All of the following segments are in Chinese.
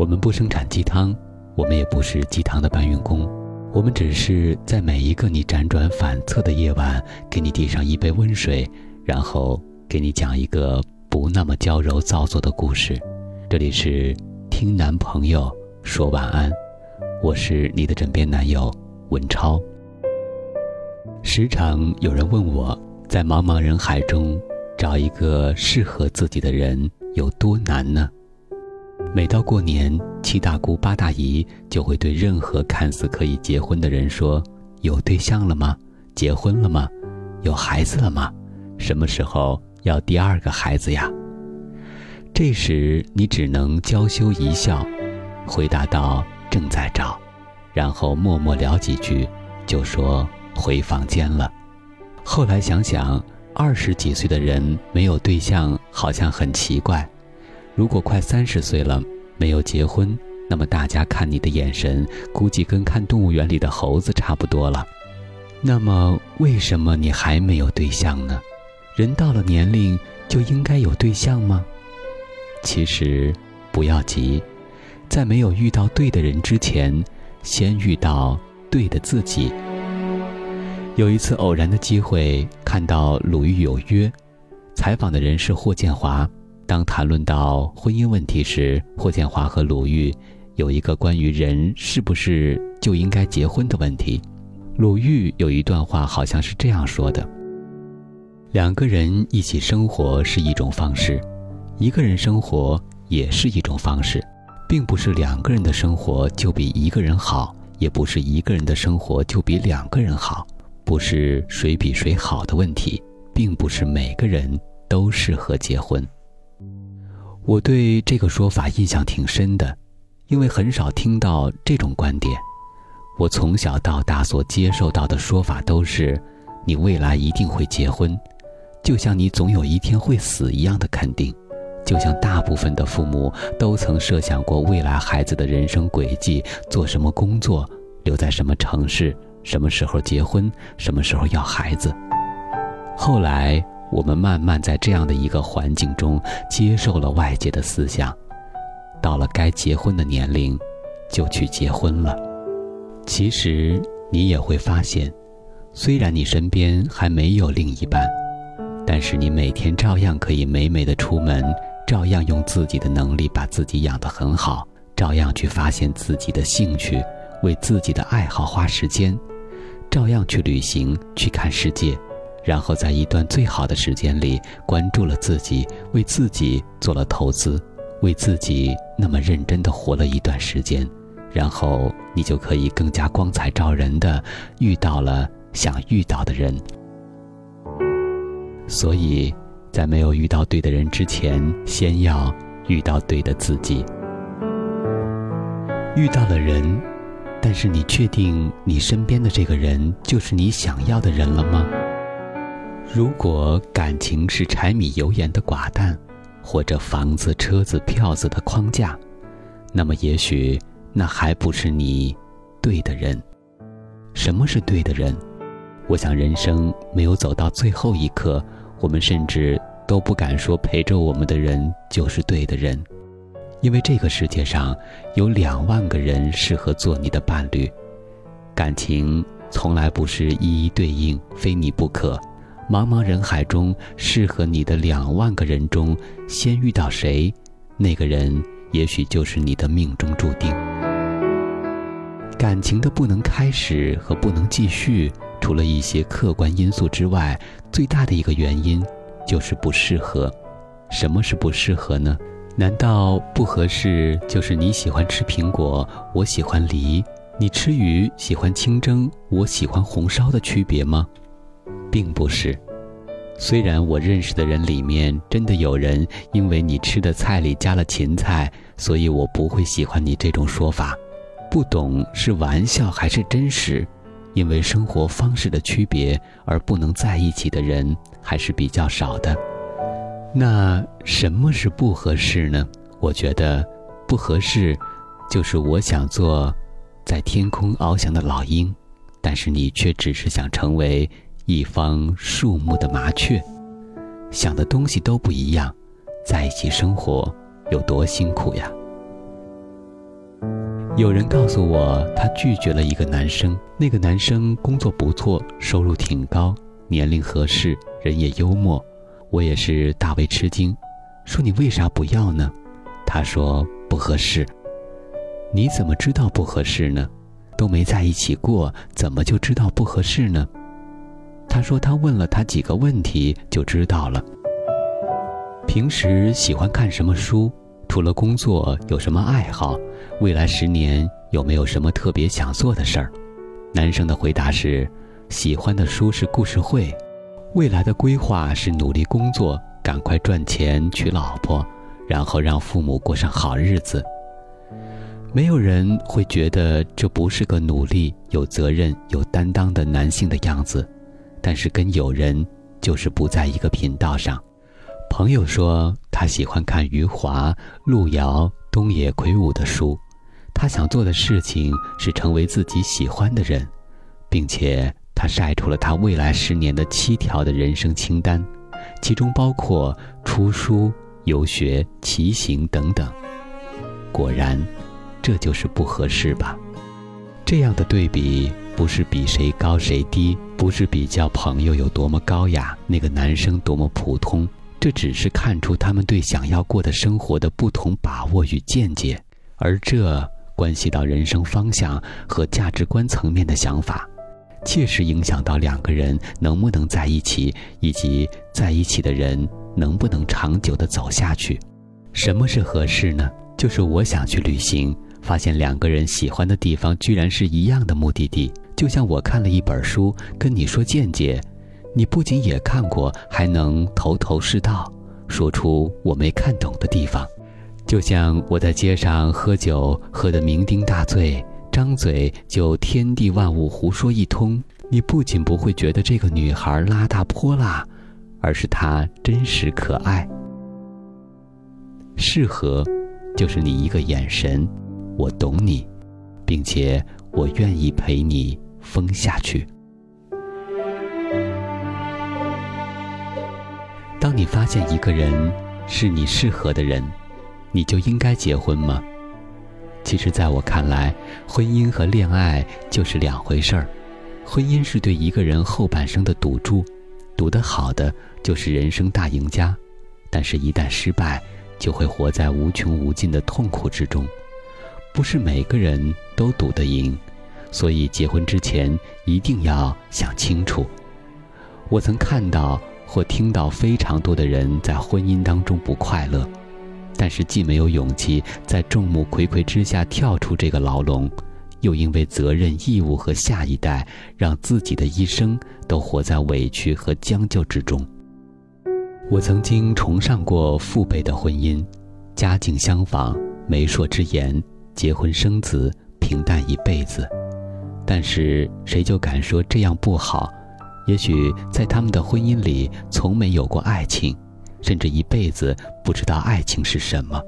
我们不生产鸡汤，我们也不是鸡汤的搬运工，我们只是在每一个你辗转反侧的夜晚，给你递上一杯温水，然后给你讲一个不那么娇柔造作的故事。这里是听男朋友说晚安，我是你的枕边男友文超。时常有人问我，在茫茫人海中找一个适合自己的人有多难呢？每到过年，七大姑八大姨就会对任何看似可以结婚的人说：“有对象了吗？结婚了吗？有孩子了吗？什么时候要第二个孩子呀？”这时你只能娇羞一笑，回答道：“正在找。”然后默默聊几句，就说回房间了。后来想想，二十几岁的人没有对象，好像很奇怪。如果快三十岁了没有结婚，那么大家看你的眼神估计跟看动物园里的猴子差不多了。那么为什么你还没有对象呢？人到了年龄就应该有对象吗？其实不要急，在没有遇到对的人之前，先遇到对的自己。有一次偶然的机会看到《鲁豫有约》，采访的人是霍建华。当谈论到婚姻问题时，霍建华和鲁豫有一个关于人是不是就应该结婚的问题。鲁豫有一段话，好像是这样说的：“两个人一起生活是一种方式，一个人生活也是一种方式，并不是两个人的生活就比一个人好，也不是一个人的生活就比两个人好，不是谁比谁好的问题，并不是每个人都适合结婚。”我对这个说法印象挺深的，因为很少听到这种观点。我从小到大所接受到的说法都是：你未来一定会结婚，就像你总有一天会死一样的肯定，就像大部分的父母都曾设想过未来孩子的人生轨迹，做什么工作，留在什么城市，什么时候结婚，什么时候要孩子。后来。我们慢慢在这样的一个环境中接受了外界的思想，到了该结婚的年龄，就去结婚了。其实你也会发现，虽然你身边还没有另一半，但是你每天照样可以美美的出门，照样用自己的能力把自己养得很好，照样去发现自己的兴趣，为自己的爱好花时间，照样去旅行，去看世界。然后在一段最好的时间里，关注了自己，为自己做了投资，为自己那么认真的活了一段时间，然后你就可以更加光彩照人的遇到了想遇到的人。所以，在没有遇到对的人之前，先要遇到对的自己。遇到了人，但是你确定你身边的这个人就是你想要的人了吗？如果感情是柴米油盐的寡淡，或者房子、车子、票子的框架，那么也许那还不是你对的人。什么是对的人？我想，人生没有走到最后一刻，我们甚至都不敢说陪着我们的人就是对的人，因为这个世界上有两万个人适合做你的伴侣。感情从来不是一一对应，非你不可。茫茫人海中，适合你的两万个人中，先遇到谁，那个人也许就是你的命中注定。感情的不能开始和不能继续，除了一些客观因素之外，最大的一个原因就是不适合。什么是不适合呢？难道不合适就是你喜欢吃苹果，我喜欢梨；你吃鱼喜欢清蒸，我喜欢红烧的区别吗？并不是，虽然我认识的人里面真的有人因为你吃的菜里加了芹菜，所以我不会喜欢你这种说法。不懂是玩笑还是真实？因为生活方式的区别而不能在一起的人还是比较少的。那什么是不合适呢？我觉得不合适，就是我想做在天空翱翔的老鹰，但是你却只是想成为。一方树木的麻雀，想的东西都不一样，在一起生活有多辛苦呀？有人告诉我，他拒绝了一个男生，那个男生工作不错，收入挺高，年龄合适，人也幽默。我也是大为吃惊，说你为啥不要呢？他说不合适。你怎么知道不合适呢？都没在一起过，怎么就知道不合适呢？他说他问了他几个问题就知道了。平时喜欢看什么书？除了工作有什么爱好？未来十年有没有什么特别想做的事儿？男生的回答是：喜欢的书是故事会。未来的规划是努力工作，赶快赚钱娶老婆，然后让父母过上好日子。没有人会觉得这不是个努力、有责任、有担当的男性的样子，但是跟有人就是不在一个频道上。朋友说他喜欢看余华、路遥、东野圭吾的书，他想做的事情是成为自己喜欢的人，并且。他晒出了他未来十年的七条的人生清单，其中包括出书、游学、骑行等等。果然，这就是不合适吧？这样的对比不是比谁高谁低，不是比较朋友有多么高雅，那个男生多么普通，这只是看出他们对想要过的生活的不同把握与见解，而这关系到人生方向和价值观层面的想法。切实影响到两个人能不能在一起，以及在一起的人能不能长久的走下去。什么是合适呢？就是我想去旅行，发现两个人喜欢的地方居然是一样的目的地。就像我看了一本书，跟你说见解，你不仅也看过，还能头头是道，说出我没看懂的地方。就像我在街上喝酒，喝得酩酊大醉。张嘴就天地万物胡说一通，你不仅不会觉得这个女孩拉大泼辣，而是她真实可爱。适合，就是你一个眼神，我懂你，并且我愿意陪你疯下去。当你发现一个人是你适合的人，你就应该结婚吗？其实，在我看来，婚姻和恋爱就是两回事儿。婚姻是对一个人后半生的赌注，赌得好的就是人生大赢家，但是，一旦失败，就会活在无穷无尽的痛苦之中。不是每个人都赌得赢，所以结婚之前一定要想清楚。我曾看到或听到非常多的人在婚姻当中不快乐。但是既没有勇气在众目睽睽之下跳出这个牢笼，又因为责任义务和下一代，让自己的一生都活在委屈和将就之中。我曾经崇尚过父辈的婚姻，家境相仿，媒妁之言，结婚生子，平淡一辈子。但是谁就敢说这样不好？也许在他们的婚姻里，从没有过爱情。甚至一辈子不知道爱情是什么，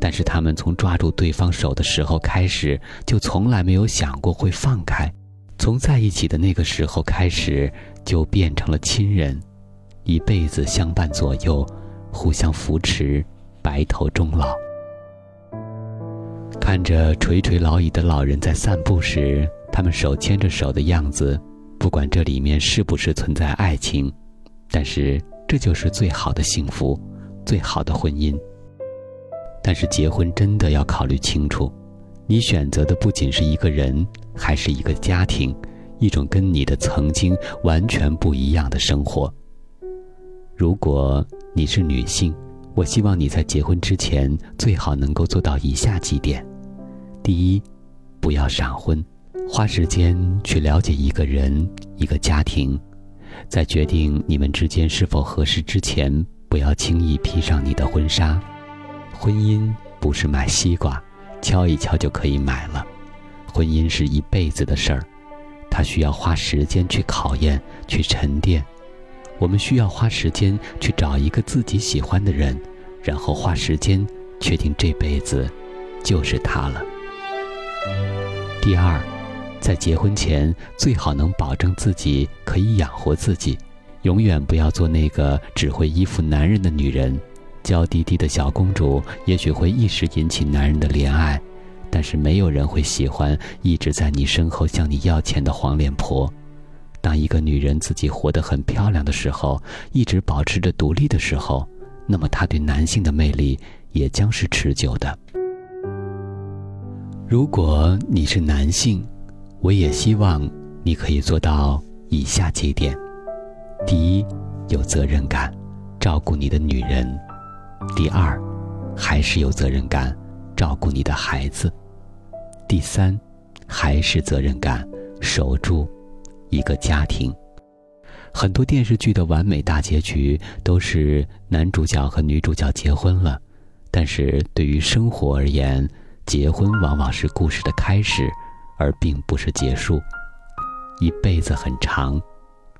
但是他们从抓住对方手的时候开始，就从来没有想过会放开；从在一起的那个时候开始，就变成了亲人，一辈子相伴左右，互相扶持，白头终老。看着垂垂老矣的老人在散步时，他们手牵着手的样子，不管这里面是不是存在爱情，但是。这就是最好的幸福，最好的婚姻。但是结婚真的要考虑清楚，你选择的不仅是一个人，还是一个家庭，一种跟你的曾经完全不一样的生活。如果你是女性，我希望你在结婚之前最好能够做到以下几点：第一，不要闪婚，花时间去了解一个人、一个家庭。在决定你们之间是否合适之前，不要轻易披上你的婚纱。婚姻不是买西瓜，敲一敲就可以买了。婚姻是一辈子的事儿，它需要花时间去考验、去沉淀。我们需要花时间去找一个自己喜欢的人，然后花时间确定这辈子就是他了。第二。在结婚前，最好能保证自己可以养活自己，永远不要做那个只会依附男人的女人。娇滴滴的小公主也许会一时引起男人的怜爱，但是没有人会喜欢一直在你身后向你要钱的黄脸婆。当一个女人自己活得很漂亮的时候，一直保持着独立的时候，那么她对男性的魅力也将是持久的。如果你是男性，我也希望你可以做到以下几点：第一，有责任感，照顾你的女人；第二，还是有责任感，照顾你的孩子；第三，还是责任感，守住一个家庭。很多电视剧的完美大结局都是男主角和女主角结婚了，但是对于生活而言，结婚往往是故事的开始，而并不是结束。一辈子很长，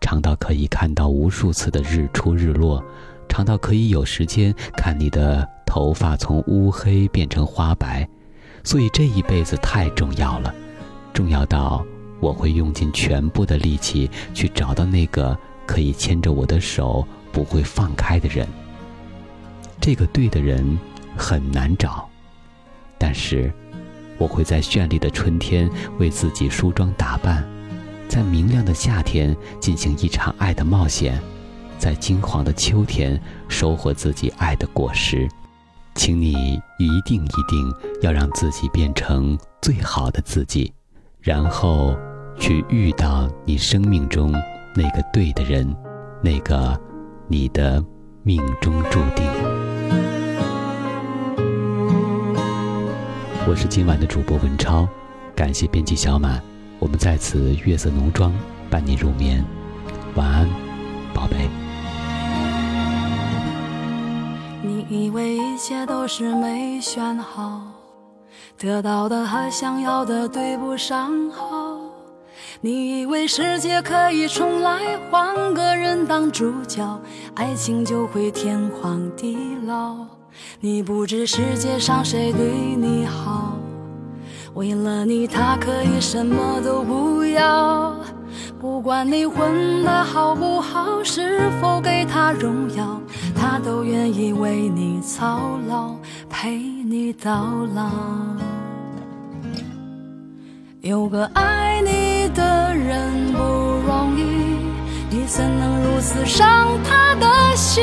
长到可以看到无数次的日出日落，长到可以有时间看你的头发从乌黑变成花白。所以这一辈子太重要了，重要到我会用尽全部的力气去找到那个可以牵着我的手不会放开的人。这个对的人很难找。但是，我会在绚丽的春天为自己梳妆打扮，在明亮的夏天进行一场爱的冒险，在金黄的秋天收获自己爱的果实。请你一定一定要让自己变成最好的自己，然后去遇到你生命中那个对的人，那个你的命中注定。我是今晚的主播文超，感谢编辑小满，我们在此月色浓妆伴你入眠，晚安，宝贝。你以为一切都是没选好，得到的和想要的对不上号。你以为世界可以重来，换个人当主角，爱情就会天荒地老。你不知世界上谁对你好，为了你他可以什么都不要。不管你混得好不好，是否给他荣耀，他都愿意为你操劳，陪你到老。有个爱你的人不容易，你怎能如此伤他的心？